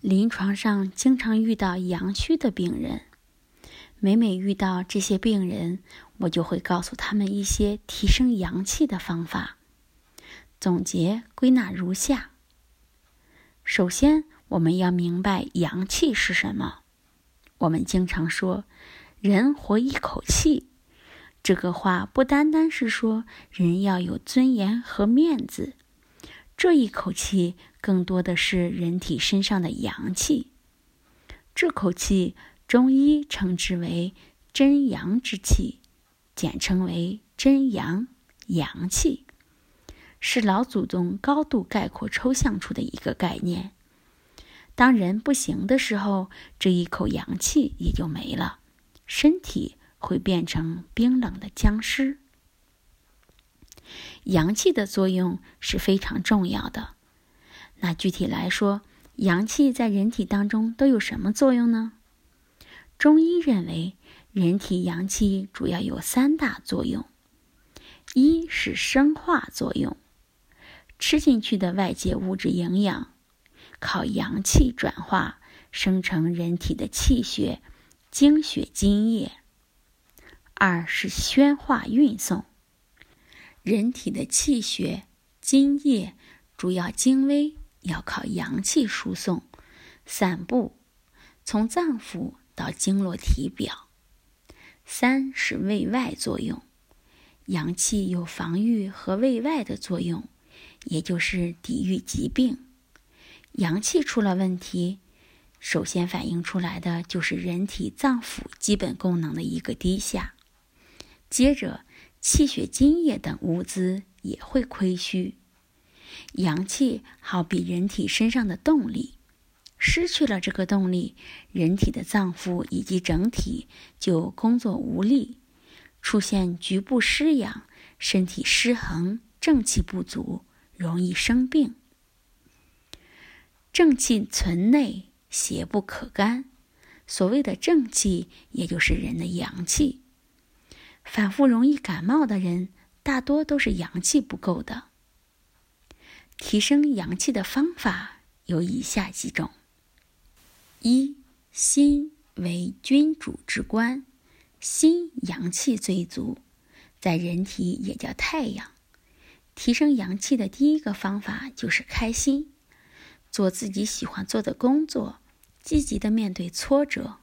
临床上经常遇到阳虚的病人，每每遇到这些病人，我就会告诉他们一些提升阳气的方法。总结归纳如下：首先，我们要明白阳气是什么。我们经常说“人活一口气”，这个话不单单是说人要有尊严和面子，这一口气更多的是人体身上的阳气。这口气，中医称之为真阳之气，简称为真阳阳气。是老祖宗高度概括抽象出的一个概念。当人不行的时候，这一口阳气也就没了，身体会变成冰冷的僵尸。阳气的作用是非常重要的。那具体来说，阳气在人体当中都有什么作用呢？中医认为，人体阳气主要有三大作用：一是生化作用。吃进去的外界物质营养，靠阳气转化生成人体的气血、精血、津液。二是宣化运送，人体的气血、津液主要精微要靠阳气输送、散布，从脏腑到经络体表。三是卫外作用，阳气有防御和卫外的作用。也就是抵御疾病，阳气出了问题，首先反映出来的就是人体脏腑基本功能的一个低下，接着气血津液等物资也会亏虚。阳气好比人体身上的动力，失去了这个动力，人体的脏腑以及整体就工作无力，出现局部失养、身体失衡、正气不足。容易生病，正气存内，邪不可干。所谓的正气，也就是人的阳气。反复容易感冒的人，大多都是阳气不够的。提升阳气的方法有以下几种：一、心为君主之官，心阳气最足，在人体也叫太阳。提升阳气的第一个方法就是开心，做自己喜欢做的工作，积极的面对挫折，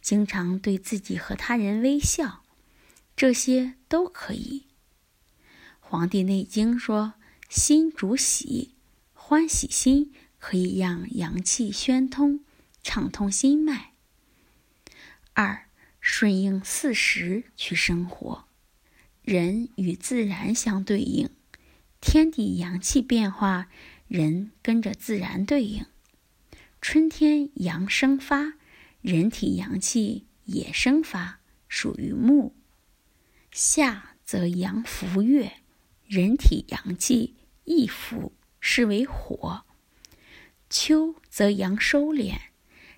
经常对自己和他人微笑，这些都可以。《黄帝内经》说：“心主喜，欢喜心可以让阳气宣通，畅通心脉。”二，顺应四时去生活，人与自然相对应。天地阳气变化，人跟着自然对应。春天阳生发，人体阳气也生发，属于木。夏则阳伏月，人体阳气亦伏，是为火。秋则阳收敛，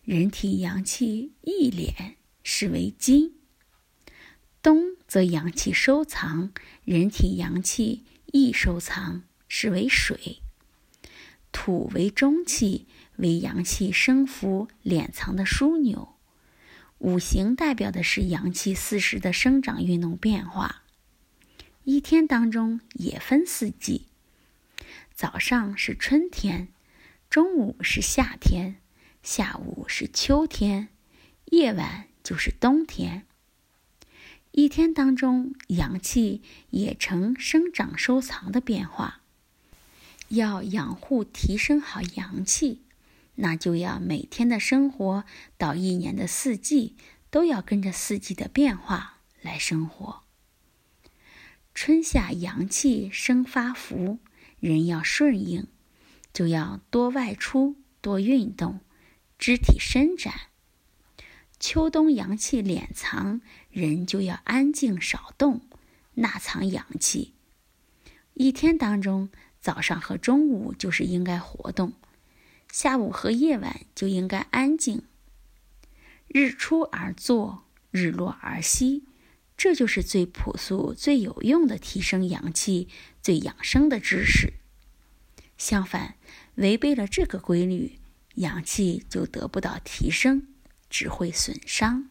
人体阳气亦敛，是为金。冬则阳气收藏，人体阳气。易收藏，是为水；土为中气，为阳气生浮、敛藏的枢纽。五行代表的是阳气四时的生长运动变化。一天当中也分四季：早上是春天，中午是夏天，下午是秋天，夜晚就是冬天。一天当中，阳气也呈生长收藏的变化。要养护提升好阳气，那就要每天的生活到一年的四季都要跟着四季的变化来生活。春夏阳气生发福，人要顺应，就要多外出、多运动，肢体伸展。秋冬阳气敛藏，人就要安静少动，纳藏阳气。一天当中，早上和中午就是应该活动，下午和夜晚就应该安静。日出而作，日落而息，这就是最朴素、最有用的提升阳气、最养生的知识。相反，违背了这个规律，阳气就得不到提升，只会损伤。